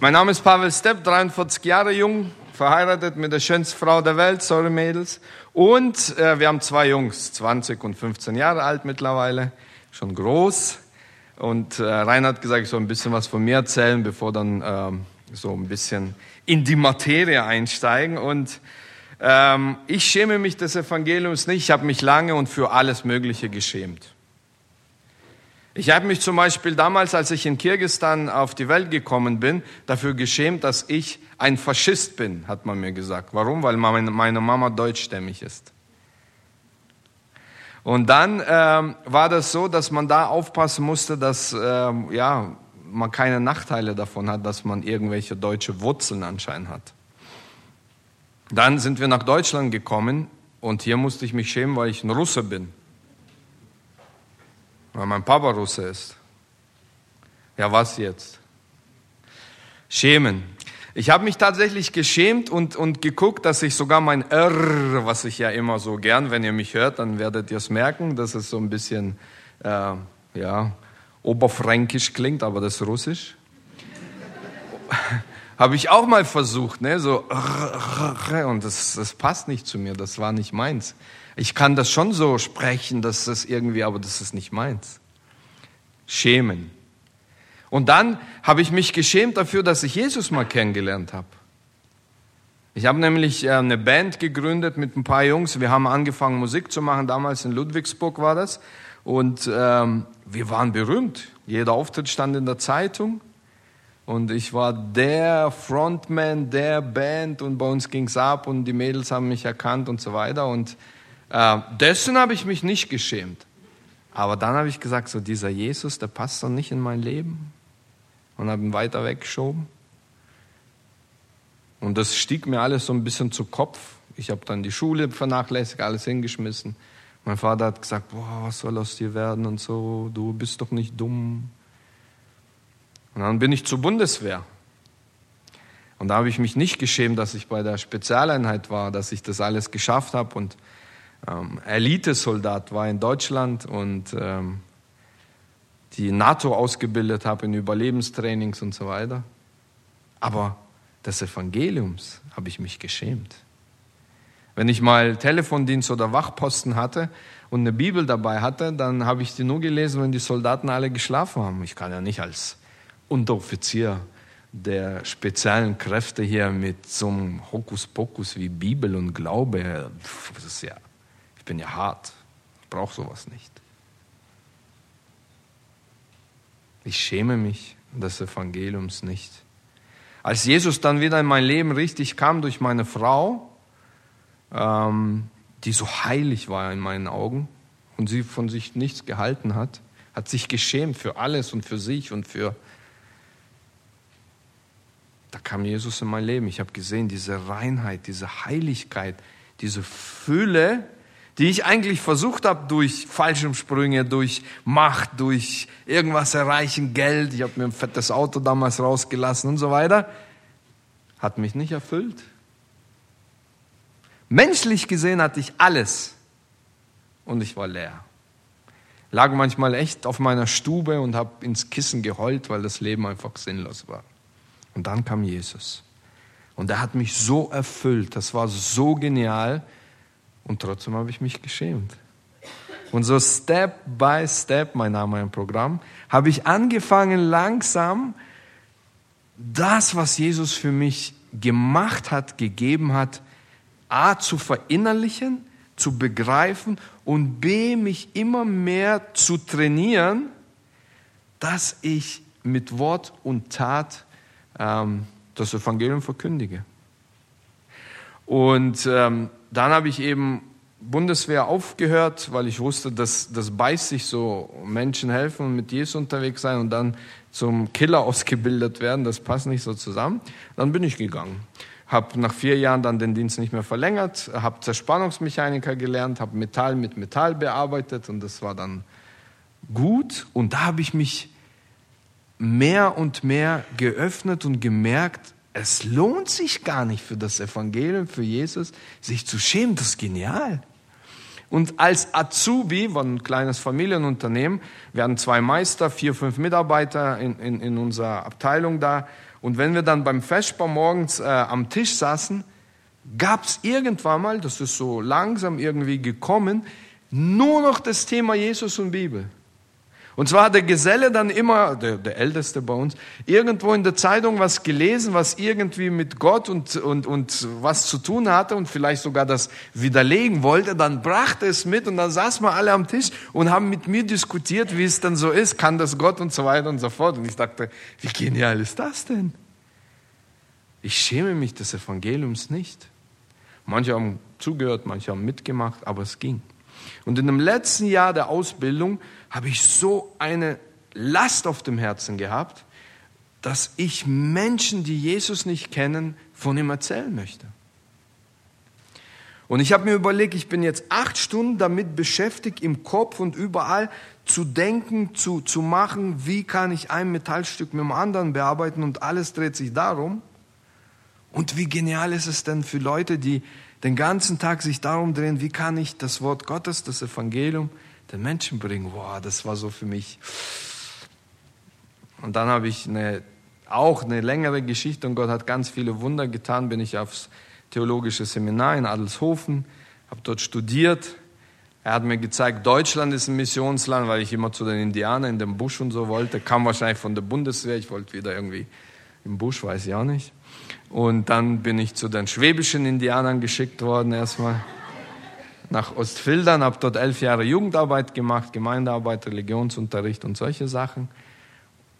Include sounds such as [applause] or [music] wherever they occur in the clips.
Mein Name ist Pavel Stepp, 43 Jahre jung, verheiratet mit der schönsten Frau der Welt, sorry Mädels. Und äh, wir haben zwei Jungs, 20 und 15 Jahre alt mittlerweile, schon groß. Und äh, Rainer hat gesagt, ich soll ein bisschen was von mir erzählen, bevor dann ähm, so ein bisschen in die Materie einsteigen. Und ähm, ich schäme mich des Evangeliums nicht. Ich habe mich lange und für alles Mögliche geschämt. Ich habe mich zum Beispiel damals, als ich in Kirgistan auf die Welt gekommen bin, dafür geschämt, dass ich ein Faschist bin, hat man mir gesagt. Warum? Weil meine Mama deutschstämmig ist. Und dann ähm, war das so, dass man da aufpassen musste, dass ähm, ja, man keine Nachteile davon hat, dass man irgendwelche deutsche Wurzeln anscheinend hat. Dann sind wir nach Deutschland gekommen und hier musste ich mich schämen, weil ich ein Russe bin. Weil mein Papa Russe ist. Ja, was jetzt? Schämen. Ich habe mich tatsächlich geschämt und, und geguckt, dass ich sogar mein R, was ich ja immer so gern, wenn ihr mich hört, dann werdet ihr es merken, dass es so ein bisschen, äh, ja, oberfränkisch klingt, aber das ist russisch. [laughs] habe ich auch mal versucht, ne, so, und das, das passt nicht zu mir, das war nicht meins. Ich kann das schon so sprechen, dass das irgendwie, aber das ist nicht meins. Schämen. Und dann habe ich mich geschämt dafür, dass ich Jesus mal kennengelernt habe. Ich habe nämlich äh, eine Band gegründet mit ein paar Jungs. Wir haben angefangen Musik zu machen. Damals in Ludwigsburg war das. Und ähm, wir waren berühmt. Jeder Auftritt stand in der Zeitung. Und ich war der Frontman der Band und bei uns ging's ab und die Mädels haben mich erkannt und so weiter. Und äh, dessen habe ich mich nicht geschämt. Aber dann habe ich gesagt, so dieser Jesus, der passt doch nicht in mein Leben und habe ihn weiter weggeschoben. Und das stieg mir alles so ein bisschen zu Kopf. Ich habe dann die Schule vernachlässigt, alles hingeschmissen. Mein Vater hat gesagt, boah, was soll aus dir werden und so, du bist doch nicht dumm. Und dann bin ich zur Bundeswehr. Und da habe ich mich nicht geschämt, dass ich bei der Spezialeinheit war, dass ich das alles geschafft habe und ähm, Elitesoldat war in Deutschland und ähm, die NATO ausgebildet habe in Überlebenstrainings und so weiter. Aber des Evangeliums habe ich mich geschämt. Wenn ich mal Telefondienst oder Wachposten hatte und eine Bibel dabei hatte, dann habe ich die nur gelesen, wenn die Soldaten alle geschlafen haben. Ich kann ja nicht als Unteroffizier der speziellen Kräfte hier mit so einem Hokuspokus wie Bibel und Glaube, das ist ja, bin ja hart, ich brauche sowas nicht. Ich schäme mich des Evangeliums nicht. Als Jesus dann wieder in mein Leben richtig kam durch meine Frau, ähm, die so heilig war in meinen Augen und sie von sich nichts gehalten hat, hat sich geschämt für alles und für sich und für... Da kam Jesus in mein Leben. Ich habe gesehen, diese Reinheit, diese Heiligkeit, diese Fülle, die ich eigentlich versucht habe durch Fallschirmsprünge, durch Macht, durch irgendwas erreichen, Geld, ich habe mir ein fettes Auto damals rausgelassen und so weiter, hat mich nicht erfüllt. Menschlich gesehen hatte ich alles und ich war leer. Lag manchmal echt auf meiner Stube und habe ins Kissen geheult, weil das Leben einfach sinnlos war. Und dann kam Jesus. Und er hat mich so erfüllt, das war so genial, und trotzdem habe ich mich geschämt. Und so Step by Step, mein Name im Programm, habe ich angefangen langsam das, was Jesus für mich gemacht hat, gegeben hat, A zu verinnerlichen, zu begreifen und B mich immer mehr zu trainieren, dass ich mit Wort und Tat ähm, das Evangelium verkündige. Und ähm, dann habe ich eben Bundeswehr aufgehört, weil ich wusste, dass das beißt sich so, Menschen helfen und mit Jesus unterwegs sein und dann zum Killer [laughs] ausgebildet werden, das passt nicht so zusammen. Dann bin ich gegangen. Habe nach vier Jahren dann den Dienst nicht mehr verlängert, habe Zerspannungsmechaniker gelernt, habe Metall mit Metall bearbeitet und das war dann gut. Und da habe ich mich mehr und mehr geöffnet und gemerkt, es lohnt sich gar nicht für das Evangelium, für Jesus, sich zu schämen. Das ist genial. Und als Azubi, war ein kleines Familienunternehmen, wir hatten zwei Meister, vier, fünf Mitarbeiter in, in, in unserer Abteilung da. Und wenn wir dann beim Vesper morgens äh, am Tisch saßen, gab es irgendwann mal, das ist so langsam irgendwie gekommen, nur noch das Thema Jesus und Bibel. Und zwar hat der Geselle dann immer, der, der Älteste bei uns, irgendwo in der Zeitung was gelesen, was irgendwie mit Gott und, und, und was zu tun hatte und vielleicht sogar das widerlegen wollte. Dann brachte es mit und dann saßen wir alle am Tisch und haben mit mir diskutiert, wie es dann so ist, kann das Gott und so weiter und so fort. Und ich dachte, wie genial ist das denn? Ich schäme mich des Evangeliums nicht. Manche haben zugehört, manche haben mitgemacht, aber es ging. Und in dem letzten Jahr der Ausbildung habe ich so eine Last auf dem Herzen gehabt, dass ich Menschen, die Jesus nicht kennen, von ihm erzählen möchte. Und ich habe mir überlegt, ich bin jetzt acht Stunden damit beschäftigt, im Kopf und überall zu denken, zu, zu machen, wie kann ich ein Metallstück mit dem anderen bearbeiten und alles dreht sich darum. Und wie genial ist es denn für Leute, die den ganzen Tag sich darum drehen, wie kann ich das Wort Gottes, das Evangelium den Menschen bringen. Wow, das war so für mich. Und dann habe ich eine, auch eine längere Geschichte und Gott hat ganz viele Wunder getan. Bin ich aufs theologische Seminar in Adelshofen, habe dort studiert. Er hat mir gezeigt, Deutschland ist ein Missionsland, weil ich immer zu den Indianern in dem Busch und so wollte. Kam wahrscheinlich von der Bundeswehr. Ich wollte wieder irgendwie im Busch, weiß ich auch nicht. Und dann bin ich zu den schwäbischen Indianern geschickt worden erstmal nach Ostfildern, habe dort elf Jahre Jugendarbeit gemacht, Gemeindearbeit, Religionsunterricht und solche Sachen.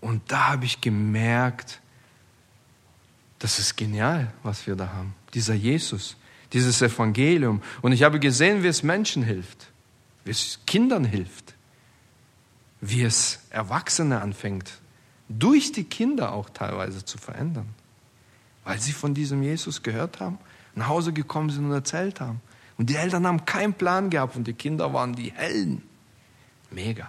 Und da habe ich gemerkt, das ist genial, was wir da haben. Dieser Jesus, dieses Evangelium. Und ich habe gesehen, wie es Menschen hilft, wie es Kindern hilft, wie es Erwachsene anfängt, durch die Kinder auch teilweise zu verändern weil sie von diesem Jesus gehört haben, nach Hause gekommen sind und erzählt haben. Und die Eltern haben keinen Plan gehabt und die Kinder waren die Helden. Mega.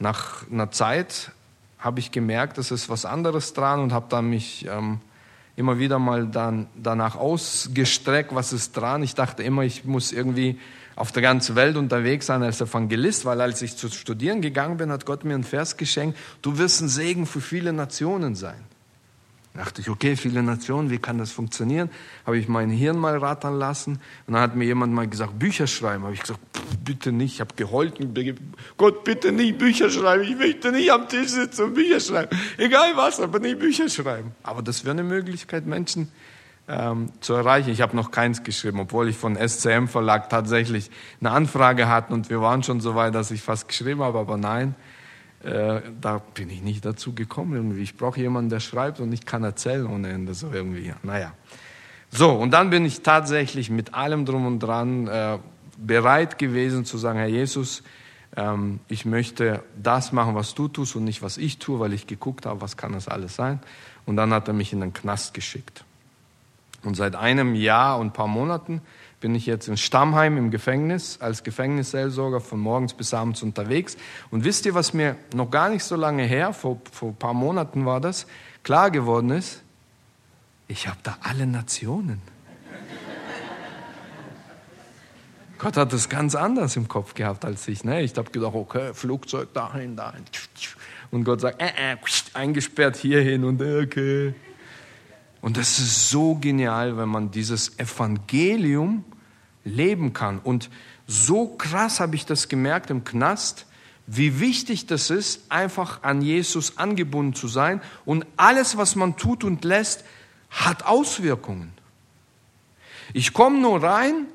Nach einer Zeit habe ich gemerkt, dass es was anderes dran und habe dann mich ähm, immer wieder mal dann danach ausgestreckt, was ist dran. Ich dachte immer, ich muss irgendwie auf der ganzen Welt unterwegs sein als Evangelist, weil als ich zu studieren gegangen bin, hat Gott mir einen Vers geschenkt, du wirst ein Segen für viele Nationen sein. Da dachte ich, okay, viele Nationen, wie kann das funktionieren? Habe ich mein Hirn mal rattern lassen. Und dann hat mir jemand mal gesagt, Bücher schreiben. Habe ich gesagt, bitte nicht. Ich habe geheult. Gott, bitte nicht Bücher schreiben. Ich möchte nicht am Tisch sitzen und Bücher schreiben. Egal was, aber nicht Bücher schreiben. Aber das wäre eine Möglichkeit, Menschen ähm, zu erreichen. Ich habe noch keins geschrieben, obwohl ich von SCM Verlag tatsächlich eine Anfrage hatte und wir waren schon so weit, dass ich fast geschrieben habe, aber nein. Äh, da bin ich nicht dazu gekommen irgendwie. Ich brauche jemanden, der schreibt und ich kann erzählen ohne Ende so irgendwie. Naja. So, und dann bin ich tatsächlich mit allem drum und dran äh, bereit gewesen zu sagen, Herr Jesus, ähm, ich möchte das machen, was du tust und nicht, was ich tue, weil ich geguckt habe, was kann das alles sein. Und dann hat er mich in den Knast geschickt. Und seit einem Jahr und ein paar Monaten bin ich jetzt in Stammheim im Gefängnis als Gefängnisseelsorger von morgens bis abends unterwegs. Und wisst ihr, was mir noch gar nicht so lange her, vor, vor ein paar Monaten war das, klar geworden ist? Ich habe da alle Nationen. [laughs] Gott hat das ganz anders im Kopf gehabt als ich. Ne? Ich habe gedacht, okay, Flugzeug dahin, dahin. Und Gott sagt, äh, äh, eingesperrt hierhin und äh, okay. Und das ist so genial, wenn man dieses Evangelium leben kann. Und so krass habe ich das gemerkt im Knast, wie wichtig das ist, einfach an Jesus angebunden zu sein. Und alles, was man tut und lässt, hat Auswirkungen. Ich komme nur rein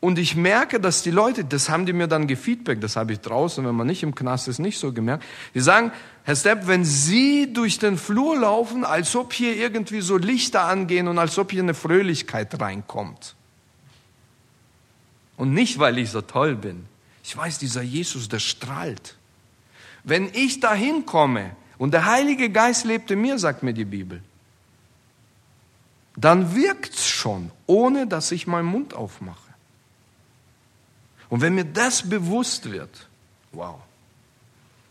und ich merke, dass die Leute, das haben die mir dann gefeedback, das habe ich draußen, wenn man nicht im Knast ist, nicht so gemerkt. Die sagen, Herr Stepp, wenn Sie durch den Flur laufen, als ob hier irgendwie so Lichter angehen und als ob hier eine Fröhlichkeit reinkommt. Und nicht, weil ich so toll bin. Ich weiß, dieser Jesus, der strahlt. Wenn ich dahin komme und der Heilige Geist lebt in mir, sagt mir die Bibel, dann wirkt's schon, ohne dass ich meinen Mund aufmache. Und wenn mir das bewusst wird, wow,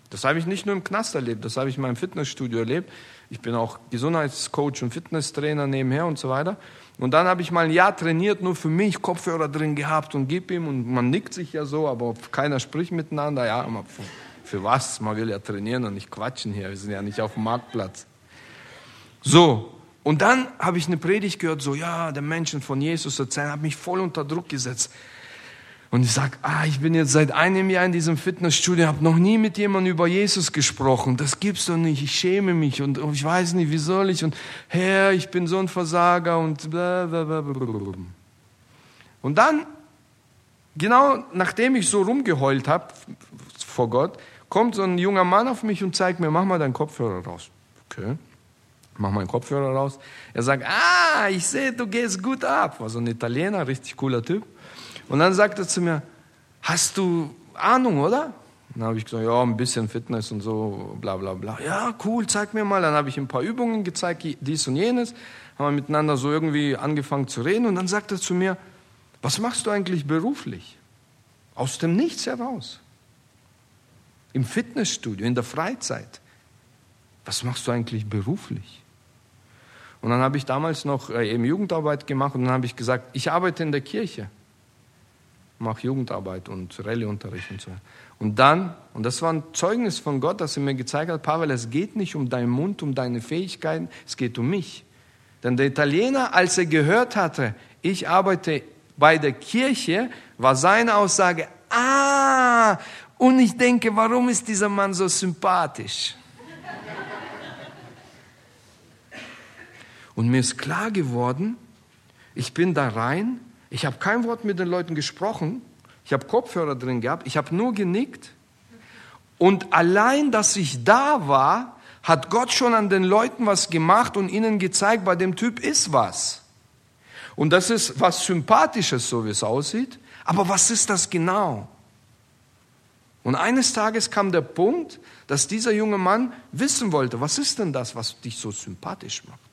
das habe ich nicht nur im Knast erlebt, das habe ich in meinem Fitnessstudio erlebt. Ich bin auch Gesundheitscoach und Fitnesstrainer nebenher und so weiter. Und dann habe ich mal ein Jahr trainiert, nur für mich, Kopfhörer drin gehabt und gib ihm und man nickt sich ja so, aber keiner spricht miteinander. Ja, für, für was? Man will ja trainieren und nicht quatschen hier. Wir sind ja nicht auf dem Marktplatz. So, und dann habe ich eine Predigt gehört, so, ja, der Menschen von Jesus erzählen, hat mich voll unter Druck gesetzt. Und ich sage, ah, ich bin jetzt seit einem Jahr in diesem Fitnessstudio, habe noch nie mit jemandem über Jesus gesprochen. Das gibt's doch nicht. Ich schäme mich und, ich weiß nicht, wie soll ich. Und Herr, ich bin so ein Versager und bla bla bla. bla. Und dann, genau nachdem ich so rumgeheult habe vor Gott, kommt so ein junger Mann auf mich und zeigt mir, mach mal deinen Kopfhörer raus. Okay. Mach meinen Kopfhörer raus. Er sagt, ah, ich sehe, du gehst gut ab. War so ein Italiener, richtig cooler Typ. Und dann sagt er zu mir, hast du Ahnung, oder? Dann habe ich gesagt, ja, ein bisschen Fitness und so, bla bla bla. Ja, cool, zeig mir mal. Dann habe ich ein paar Übungen gezeigt, dies und jenes. Haben wir miteinander so irgendwie angefangen zu reden. Und dann sagt er zu mir, was machst du eigentlich beruflich? Aus dem Nichts heraus. Im Fitnessstudio, in der Freizeit. Was machst du eigentlich beruflich? Und dann habe ich damals noch äh, eben Jugendarbeit gemacht und dann habe ich gesagt, ich arbeite in der Kirche mache Jugendarbeit und Rallyeunterricht und so. Und dann, und das war ein Zeugnis von Gott, dass er mir gezeigt hat, Pavel, es geht nicht um deinen Mund, um deine Fähigkeiten, es geht um mich. Denn der Italiener, als er gehört hatte, ich arbeite bei der Kirche, war seine Aussage, ah, und ich denke, warum ist dieser Mann so sympathisch? Und mir ist klar geworden, ich bin da rein ich habe kein Wort mit den Leuten gesprochen. Ich habe Kopfhörer drin gehabt. Ich habe nur genickt. Und allein, dass ich da war, hat Gott schon an den Leuten was gemacht und ihnen gezeigt, bei dem Typ ist was. Und das ist was Sympathisches, so wie es aussieht. Aber was ist das genau? Und eines Tages kam der Punkt, dass dieser junge Mann wissen wollte, was ist denn das, was dich so sympathisch macht?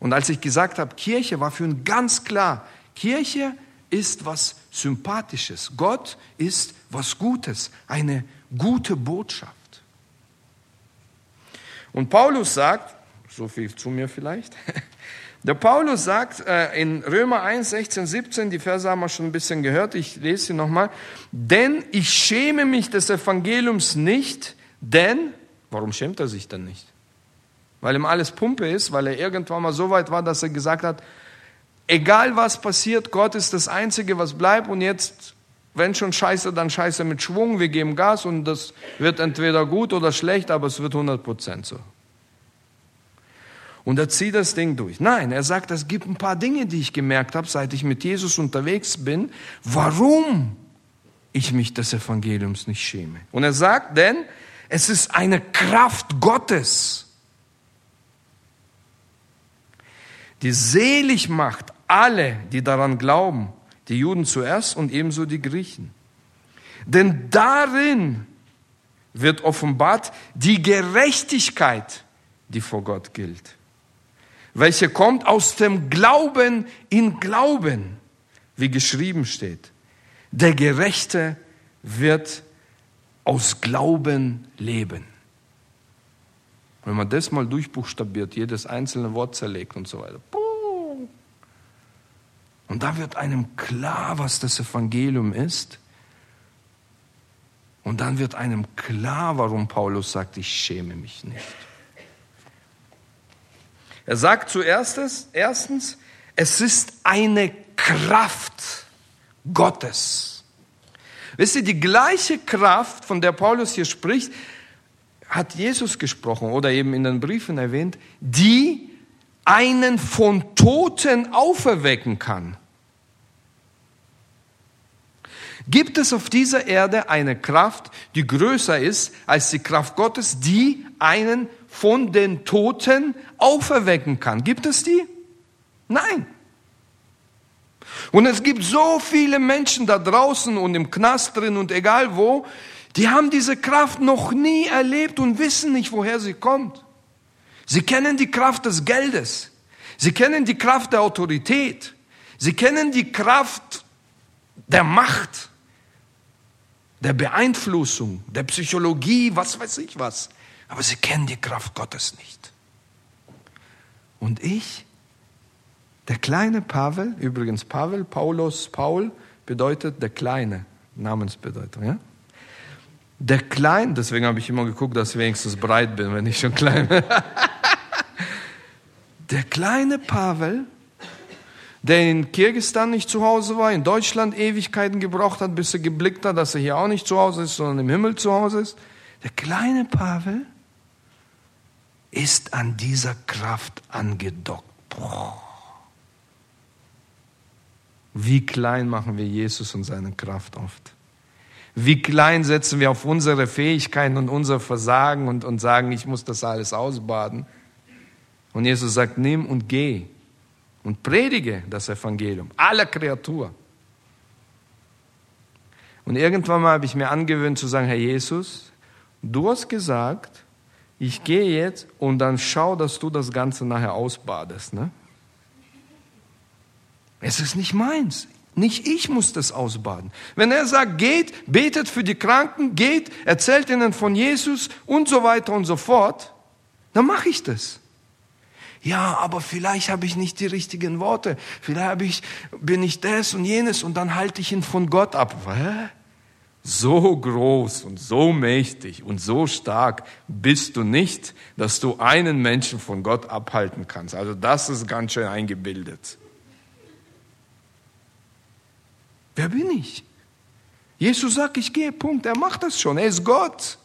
Und als ich gesagt habe, Kirche war für ihn ganz klar, Kirche ist was Sympathisches. Gott ist was Gutes, eine gute Botschaft. Und Paulus sagt, so viel zu mir vielleicht, [laughs] der Paulus sagt äh, in Römer 1, 16, 17, die Verse haben wir schon ein bisschen gehört, ich lese sie nochmal, denn ich schäme mich des Evangeliums nicht, denn, warum schämt er sich dann nicht? Weil ihm alles Pumpe ist, weil er irgendwann mal so weit war, dass er gesagt hat, egal was passiert, Gott ist das Einzige, was bleibt und jetzt, wenn schon scheiße, dann scheiße mit Schwung, wir geben Gas und das wird entweder gut oder schlecht, aber es wird 100% so. Und er zieht das Ding durch. Nein, er sagt, es gibt ein paar Dinge, die ich gemerkt habe, seit ich mit Jesus unterwegs bin, warum ich mich des Evangeliums nicht schäme. Und er sagt, denn es ist eine Kraft Gottes die selig macht alle, die daran glauben, die Juden zuerst und ebenso die Griechen. Denn darin wird offenbart die Gerechtigkeit, die vor Gott gilt, welche kommt aus dem Glauben in Glauben, wie geschrieben steht. Der Gerechte wird aus Glauben leben. Wenn man das mal durchbuchstabiert, jedes einzelne Wort zerlegt und so weiter. Und da wird einem klar, was das Evangelium ist. Und dann wird einem klar, warum Paulus sagt, ich schäme mich nicht. Er sagt zuerst, erstens, es ist eine Kraft Gottes. Wisst ihr, die gleiche Kraft, von der Paulus hier spricht, hat Jesus gesprochen oder eben in den Briefen erwähnt, die einen von Toten auferwecken kann. Gibt es auf dieser Erde eine Kraft, die größer ist als die Kraft Gottes, die einen von den Toten auferwecken kann? Gibt es die? Nein. Und es gibt so viele Menschen da draußen und im Knast drin und egal wo, die haben diese Kraft noch nie erlebt und wissen nicht, woher sie kommt. Sie kennen die Kraft des Geldes. Sie kennen die Kraft der Autorität. Sie kennen die Kraft der Macht, der Beeinflussung, der Psychologie, was weiß ich was. Aber sie kennen die Kraft Gottes nicht. Und ich, der kleine Pavel, übrigens Pavel, Paulus, Paul bedeutet der Kleine, Namensbedeutung, ja? Der Klein, deswegen habe ich immer geguckt, dass ich wenigstens breit bin, wenn ich schon klein bin. [laughs] Der kleine Pavel, der in Kirgistan nicht zu Hause war, in Deutschland Ewigkeiten gebraucht hat, bis er geblickt hat, dass er hier auch nicht zu Hause ist, sondern im Himmel zu Hause ist. Der kleine Pavel ist an dieser Kraft angedockt. Boah. Wie klein machen wir Jesus und seine Kraft oft. Wie klein setzen wir auf unsere Fähigkeiten und unser Versagen und, und sagen, ich muss das alles ausbaden. Und Jesus sagt, nimm und geh und predige das Evangelium aller Kreatur. Und irgendwann mal habe ich mir angewöhnt zu sagen, Herr Jesus, du hast gesagt, ich gehe jetzt und dann schau, dass du das Ganze nachher ausbadest. Ne? Es ist nicht meins. Nicht ich muss das ausbaden. Wenn er sagt, geht, betet für die Kranken, geht, erzählt ihnen von Jesus und so weiter und so fort, dann mache ich das. Ja, aber vielleicht habe ich nicht die richtigen Worte. Vielleicht ich, bin ich das und jenes und dann halte ich ihn von Gott ab. Hä? So groß und so mächtig und so stark bist du nicht, dass du einen Menschen von Gott abhalten kannst. Also das ist ganz schön eingebildet. Wer bin ich? Jesus sagt, ich gehe, Punkt. Er macht das schon. Er ist Gott.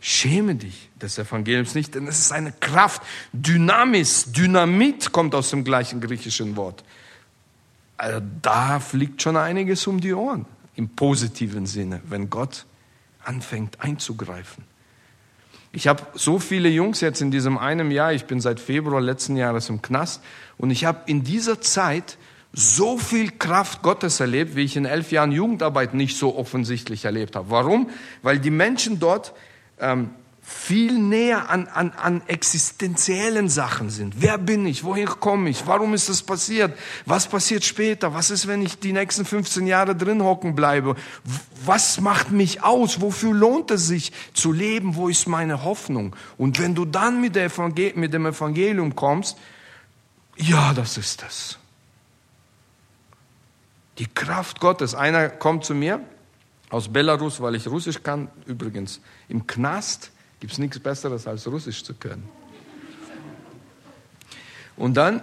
Schäme dich des Evangeliums nicht, denn es ist eine Kraft. Dynamis, Dynamit kommt aus dem gleichen griechischen Wort. Also da fliegt schon einiges um die Ohren, im positiven Sinne, wenn Gott anfängt einzugreifen. Ich habe so viele Jungs jetzt in diesem einem Jahr, ich bin seit Februar letzten Jahres im Knast, und ich habe in dieser Zeit so viel Kraft Gottes erlebt, wie ich in elf Jahren Jugendarbeit nicht so offensichtlich erlebt habe. Warum? Weil die Menschen dort ähm, viel näher an, an, an existenziellen Sachen sind. Wer bin ich? Woher komme ich? Warum ist das passiert? Was passiert später? Was ist, wenn ich die nächsten 15 Jahre drin hocken bleibe? Was macht mich aus? Wofür lohnt es sich zu leben? Wo ist meine Hoffnung? Und wenn du dann mit, mit dem Evangelium kommst, ja, das ist es. Die Kraft Gottes. Einer kommt zu mir aus Belarus, weil ich Russisch kann. Übrigens, im Knast gibt es nichts Besseres, als Russisch zu können. Und dann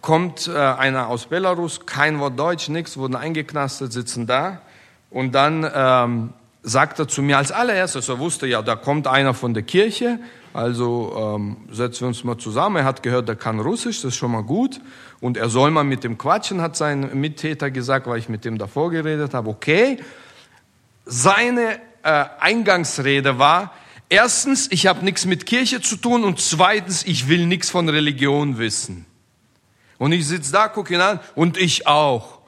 kommt äh, einer aus Belarus, kein Wort Deutsch, nichts, wurden eingeknastet, sitzen da. Und dann ähm, sagt er zu mir als allererstes, er wusste ja, da kommt einer von der Kirche, also ähm, setzen wir uns mal zusammen. Er hat gehört, er kann Russisch, das ist schon mal gut. Und er soll mal mit dem quatschen, hat sein Mittäter gesagt, weil ich mit dem davor geredet habe. Okay, seine äh, Eingangsrede war, erstens, ich habe nichts mit Kirche zu tun und zweitens, ich will nichts von Religion wissen. Und ich sitze da, gucke ihn an und ich auch.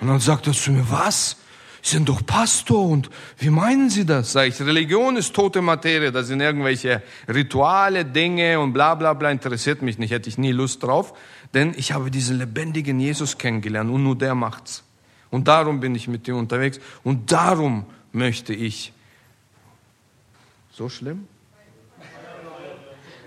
Und dann sagt er zu mir, was? Sie sind doch Pastor und wie meinen Sie das? Sag ich, Religion ist tote Materie, das sind irgendwelche Rituale, Dinge und bla bla bla, interessiert mich nicht, hätte ich nie Lust drauf, denn ich habe diesen lebendigen Jesus kennengelernt und nur der macht's. Und darum bin ich mit ihm unterwegs und darum möchte ich. So schlimm?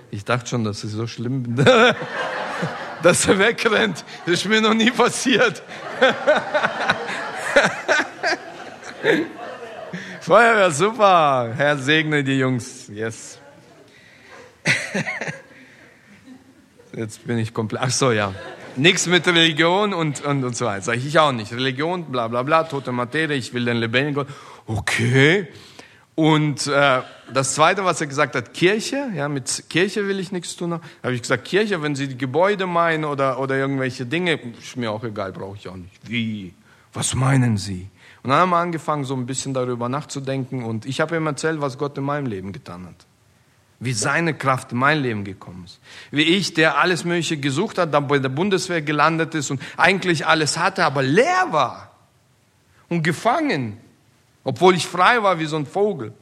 Ich dachte schon, dass es so schlimm bin. [laughs] dass er wegrennt. Das ist mir noch nie passiert. [laughs] [laughs] Feuerwehr, super. Herr segne die Jungs. Yes. [laughs] Jetzt bin ich komplett. Ach so, ja. Nichts mit Religion und, und, und so weiter. Sag ich, ich auch nicht. Religion, bla bla bla, tote Materie, ich will den lebendigen Gott. Okay. Und äh, das Zweite, was er gesagt hat, Kirche, ja, mit Kirche will ich nichts tun. habe ich gesagt, Kirche, wenn Sie die Gebäude meinen oder, oder irgendwelche Dinge, ist mir auch egal, brauche ich auch nicht. Wie? Was meinen Sie? Und dann haben wir angefangen, so ein bisschen darüber nachzudenken. Und ich habe ihm erzählt, was Gott in meinem Leben getan hat. Wie seine Kraft in mein Leben gekommen ist. Wie ich, der alles Mögliche gesucht hat, dann bei der Bundeswehr gelandet ist und eigentlich alles hatte, aber leer war. Und gefangen. Obwohl ich frei war wie so ein Vogel.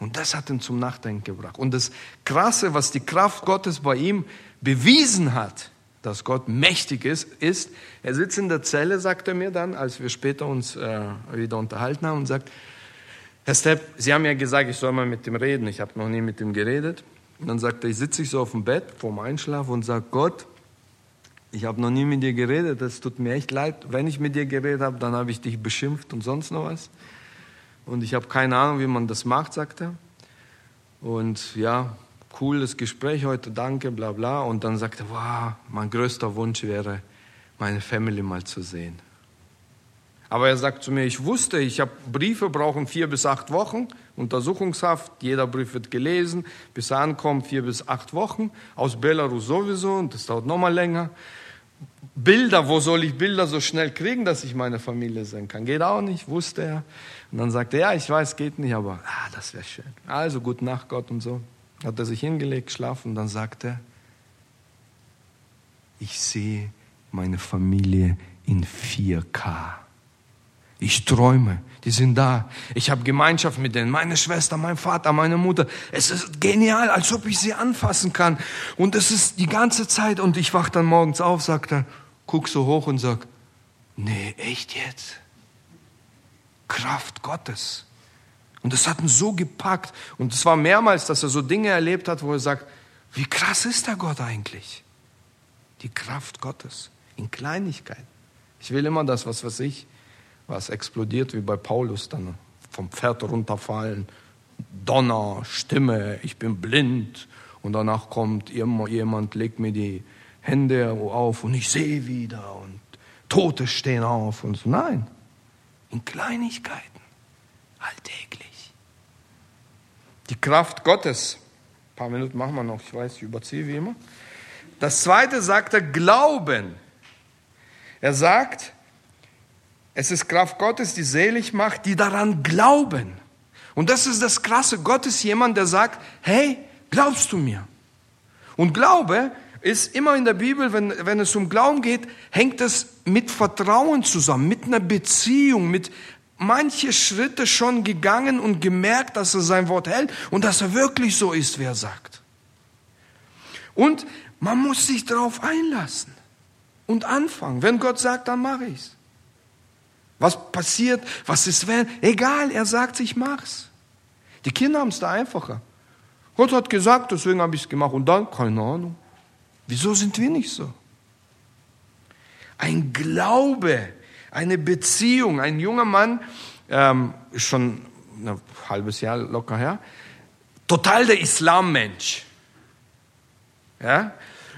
Und das hat ihn zum Nachdenken gebracht. Und das Krasse, was die Kraft Gottes bei ihm bewiesen hat, dass Gott mächtig ist, ist, er sitzt in der Zelle, sagt er mir dann, als wir später uns äh, wieder unterhalten haben und sagt, Herr Stepp, Sie haben ja gesagt, ich soll mal mit ihm reden. Ich habe noch nie mit ihm geredet. Und dann sagt er, ich sitze so auf dem Bett vorm Einschlafen und sage, Gott, ich habe noch nie mit dir geredet, das tut mir echt leid. Wenn ich mit dir geredet habe, dann habe ich dich beschimpft und sonst noch was. Und ich habe keine Ahnung, wie man das macht, sagt er. Und ja, cooles Gespräch heute, danke, bla bla. Und dann sagte er, wow, mein größter Wunsch wäre, meine Family mal zu sehen. Aber er sagt zu mir, ich wusste, ich habe Briefe brauchen vier bis acht Wochen, Untersuchungshaft, jeder Brief wird gelesen, bis er ankommt vier bis acht Wochen, aus Belarus sowieso und das dauert nochmal länger. Bilder, wo soll ich Bilder so schnell kriegen, dass ich meine Familie sehen kann? Geht auch nicht, wusste er. Und dann sagte er, ja, ich weiß, geht nicht, aber ah, das wäre schön. Also gut Nacht Gott und so. Hat er sich hingelegt, geschlafen dann sagte er, ich sehe meine Familie in 4K. Ich träume, die sind da. Ich habe Gemeinschaft mit denen. Meine Schwester, mein Vater, meine Mutter. Es ist genial, als ob ich sie anfassen kann. Und es ist die ganze Zeit. Und ich wach dann morgens auf, sagt er, guck so hoch und sag, nee, echt jetzt? Kraft Gottes. Und das hat ihn so gepackt. Und es war mehrmals, dass er so Dinge erlebt hat, wo er sagt, wie krass ist der Gott eigentlich? Die Kraft Gottes in Kleinigkeiten. Ich will immer das, was weiß ich, was explodiert wie bei Paulus dann vom Pferd runterfallen, Donner, Stimme, ich bin blind und danach kommt jemand, legt mir die Hände auf und ich sehe wieder und Tote stehen auf und so. Nein, in Kleinigkeiten, Die Kraft Gottes. Ein paar Minuten machen wir noch, ich weiß, ich überziehe wie immer. Das zweite sagt er Glauben. Er sagt, es ist Kraft Gottes, die selig macht, die daran glauben. Und das ist das Krasse. Gott ist jemand, der sagt, hey, glaubst du mir? Und Glaube ist immer in der Bibel, wenn, wenn es um Glauben geht, hängt es mit Vertrauen zusammen, mit einer Beziehung, mit manche Schritte schon gegangen und gemerkt, dass er sein Wort hält und dass er wirklich so ist, wie er sagt. Und man muss sich darauf einlassen und anfangen. Wenn Gott sagt, dann mache ich's. Was passiert? Was ist wenn? Egal, er sagt, ich mach's. Die Kinder haben es da einfacher. Gott hat gesagt, deswegen habe ich es gemacht. Und dann, keine Ahnung. Wieso sind wir nicht so? Ein Glaube, eine Beziehung. Ein junger Mann, ähm, schon ein halbes Jahr locker her, total der Islammensch. Ja?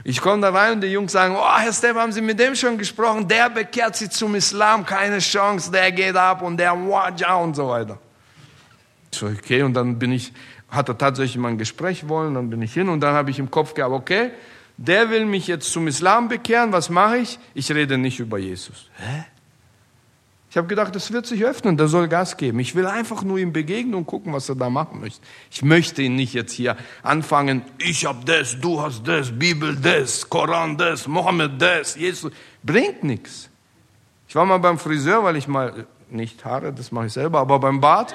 Ich komme da rein und die Jungs sagen, oh, Herr Stepp, haben Sie mit dem schon gesprochen? Der bekehrt sich zum Islam, keine Chance, der geht ab und der Wajah und so weiter. So, okay, und dann bin ich, hat er tatsächlich mal ein Gespräch wollen, dann bin ich hin und dann habe ich im Kopf gehabt, okay, der will mich jetzt zum Islam bekehren, was mache ich? Ich rede nicht über Jesus. Hä? Ich habe gedacht, das wird sich öffnen, der soll Gas geben. Ich will einfach nur ihm begegnen und gucken, was er da machen möchte. Ich möchte ihn nicht jetzt hier anfangen, ich habe das, du hast das, Bibel das, Koran das, Mohammed das, Jesus. Bringt nichts. Ich war mal beim Friseur, weil ich mal, nicht Haare, das mache ich selber, aber beim Bart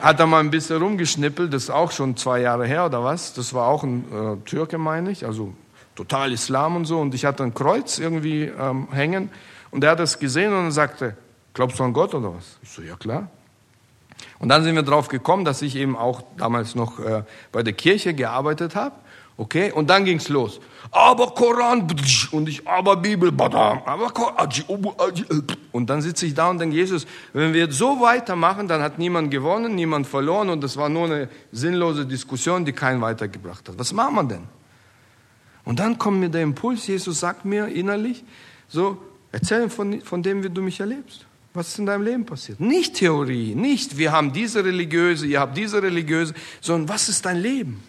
hat er mal ein bisschen rumgeschnippelt, das ist auch schon zwei Jahre her oder was. Das war auch ein äh, Türke, meine ich, also total Islam und so. Und ich hatte ein Kreuz irgendwie ähm, hängen und er hat das gesehen und sagte, glaubst du an Gott oder was? Ich so, ja klar. Und dann sind wir drauf gekommen, dass ich eben auch damals noch äh, bei der Kirche gearbeitet habe. Okay, und dann ging's los. Aber Koran und ich, aber Bibel, aber Koran. Und dann sitze ich da und denke, Jesus, wenn wir jetzt so weitermachen, dann hat niemand gewonnen, niemand verloren und das war nur eine sinnlose Diskussion, die keinen weitergebracht hat. Was machen wir denn? Und dann kommt mir der Impuls, Jesus sagt mir innerlich, so, erzähl von, von dem, wie du mich erlebst. Was ist in deinem Leben passiert? Nicht Theorie, nicht wir haben diese religiöse, ihr habt diese religiöse, sondern was ist dein Leben?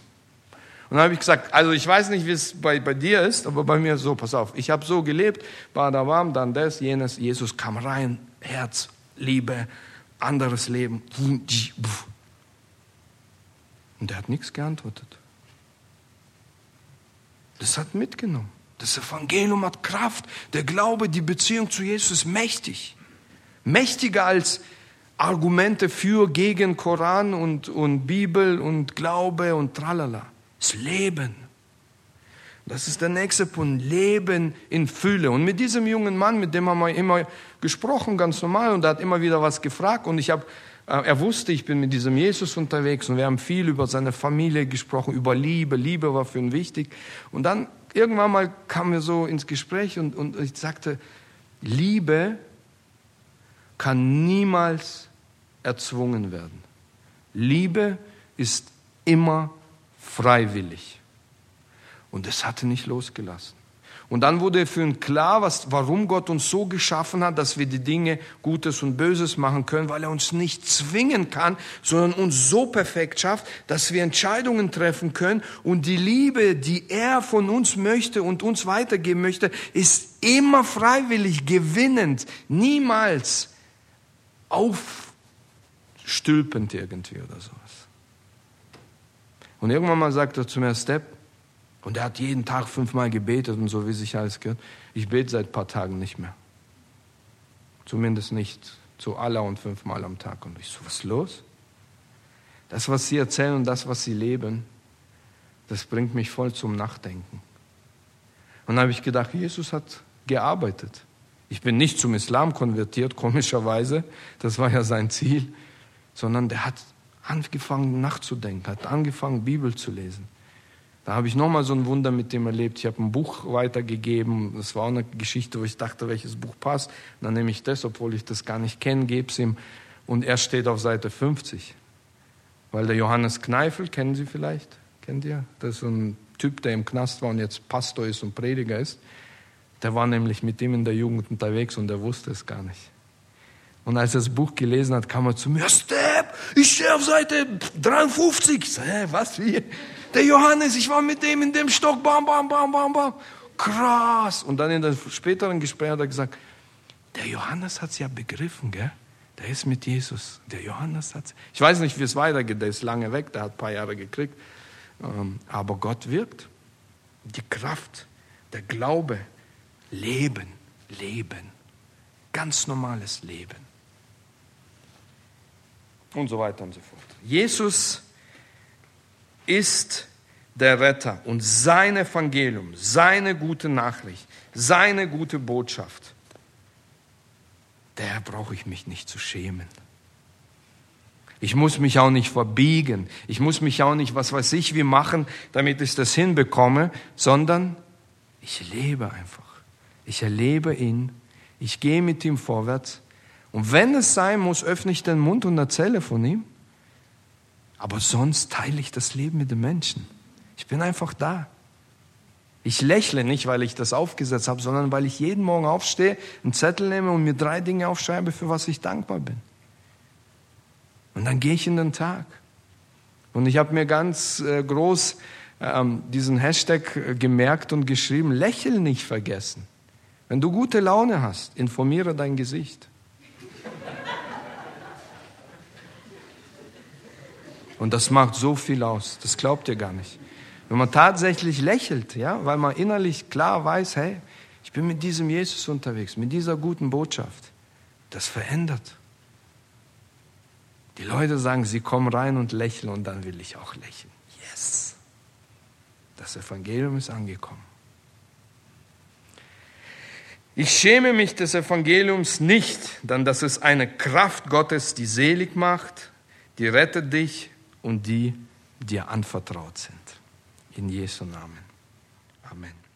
Und dann habe ich gesagt, also ich weiß nicht, wie es bei, bei dir ist, aber bei mir so, pass auf, ich habe so gelebt, war da warm, dann das, jenes, Jesus kam rein, Herz, Liebe, anderes Leben. Und er hat nichts geantwortet. Das hat mitgenommen. Das Evangelium hat Kraft. Der Glaube, die Beziehung zu Jesus ist mächtig mächtiger als Argumente für, gegen Koran und, und Bibel und Glaube und tralala. Das Leben. Das ist der nächste Punkt. Leben in Fülle. Und mit diesem jungen Mann, mit dem haben wir immer gesprochen, ganz normal, und er hat immer wieder was gefragt. Und ich habe, äh, er wusste, ich bin mit diesem Jesus unterwegs und wir haben viel über seine Familie gesprochen, über Liebe. Liebe war für ihn wichtig. Und dann irgendwann mal kamen wir so ins Gespräch und, und ich sagte, Liebe kann niemals erzwungen werden. Liebe ist immer freiwillig. Und es hatte nicht losgelassen. Und dann wurde für ihn klar, was, warum Gott uns so geschaffen hat, dass wir die Dinge Gutes und Böses machen können, weil er uns nicht zwingen kann, sondern uns so perfekt schafft, dass wir Entscheidungen treffen können. Und die Liebe, die er von uns möchte und uns weitergeben möchte, ist immer freiwillig, gewinnend, niemals aufstülpend irgendwie oder sowas. Und irgendwann mal sagt er zu mir, Step, und er hat jeden Tag fünfmal gebetet und so, wie sich alles gehört. Ich bete seit ein paar Tagen nicht mehr. Zumindest nicht zu aller und fünfmal am Tag. Und ich so, was ist los? Das, was sie erzählen und das, was sie leben, das bringt mich voll zum Nachdenken. Und dann habe ich gedacht, Jesus hat gearbeitet. Ich bin nicht zum Islam konvertiert, komischerweise, das war ja sein Ziel, sondern der hat angefangen nachzudenken, hat angefangen Bibel zu lesen. Da habe ich nochmal so ein Wunder mit dem erlebt. Ich habe ein Buch weitergegeben. Das war auch eine Geschichte, wo ich dachte, welches Buch passt. Dann nehme ich das, obwohl ich das gar nicht kenne, gebe es ihm. Und er steht auf Seite 50. Weil der Johannes Kneifel, kennen Sie vielleicht? Kennt ihr? Das ist ein Typ, der im Knast war und jetzt Pastor ist und Prediger ist. Der war nämlich mit ihm in der Jugend unterwegs und er wusste es gar nicht. Und als er das Buch gelesen hat, kam er zu mir, Step, ich stehe auf Seite 53. Ich so, hä, was, wie? Der Johannes, ich war mit dem in dem Stock, bam, bam, bam, bam, bam. Krass. Und dann in einem späteren Gespräch hat er gesagt, der Johannes hat es ja begriffen, gell? Der ist mit Jesus. Der Johannes hat Ich weiß nicht, wie es weitergeht, der ist lange weg, der hat ein paar Jahre gekriegt. Ähm, aber Gott wirkt. Die Kraft, der Glaube, Leben, Leben. Ganz normales Leben. Und so weiter und so fort. Jesus ist der Retter und sein Evangelium, seine gute Nachricht, seine gute Botschaft, der brauche ich mich nicht zu schämen. Ich muss mich auch nicht verbiegen. Ich muss mich auch nicht, was weiß ich, wie machen, damit ich das hinbekomme, sondern ich lebe einfach. Ich erlebe ihn. Ich gehe mit ihm vorwärts. Und wenn es sein muss, öffne ich den Mund und erzähle von ihm. Aber sonst teile ich das Leben mit den Menschen. Ich bin einfach da. Ich lächle nicht, weil ich das aufgesetzt habe, sondern weil ich jeden Morgen aufstehe, einen Zettel nehme und mir drei Dinge aufschreibe, für was ich dankbar bin. Und dann gehe ich in den Tag. Und ich habe mir ganz äh, groß ähm, diesen Hashtag äh, gemerkt und geschrieben, lächeln nicht vergessen. Wenn du gute Laune hast, informiere dein Gesicht. Und das macht so viel aus. Das glaubt ihr gar nicht. Wenn man tatsächlich lächelt, ja, weil man innerlich klar weiß, hey, ich bin mit diesem Jesus unterwegs, mit dieser guten Botschaft, das verändert. Die Leute sagen, sie kommen rein und lächeln und dann will ich auch lächeln. Yes. Das Evangelium ist angekommen. Ich schäme mich des Evangeliums nicht, denn das ist eine Kraft Gottes, die selig macht, die rettet dich und die dir anvertraut sind. In Jesu Namen. Amen.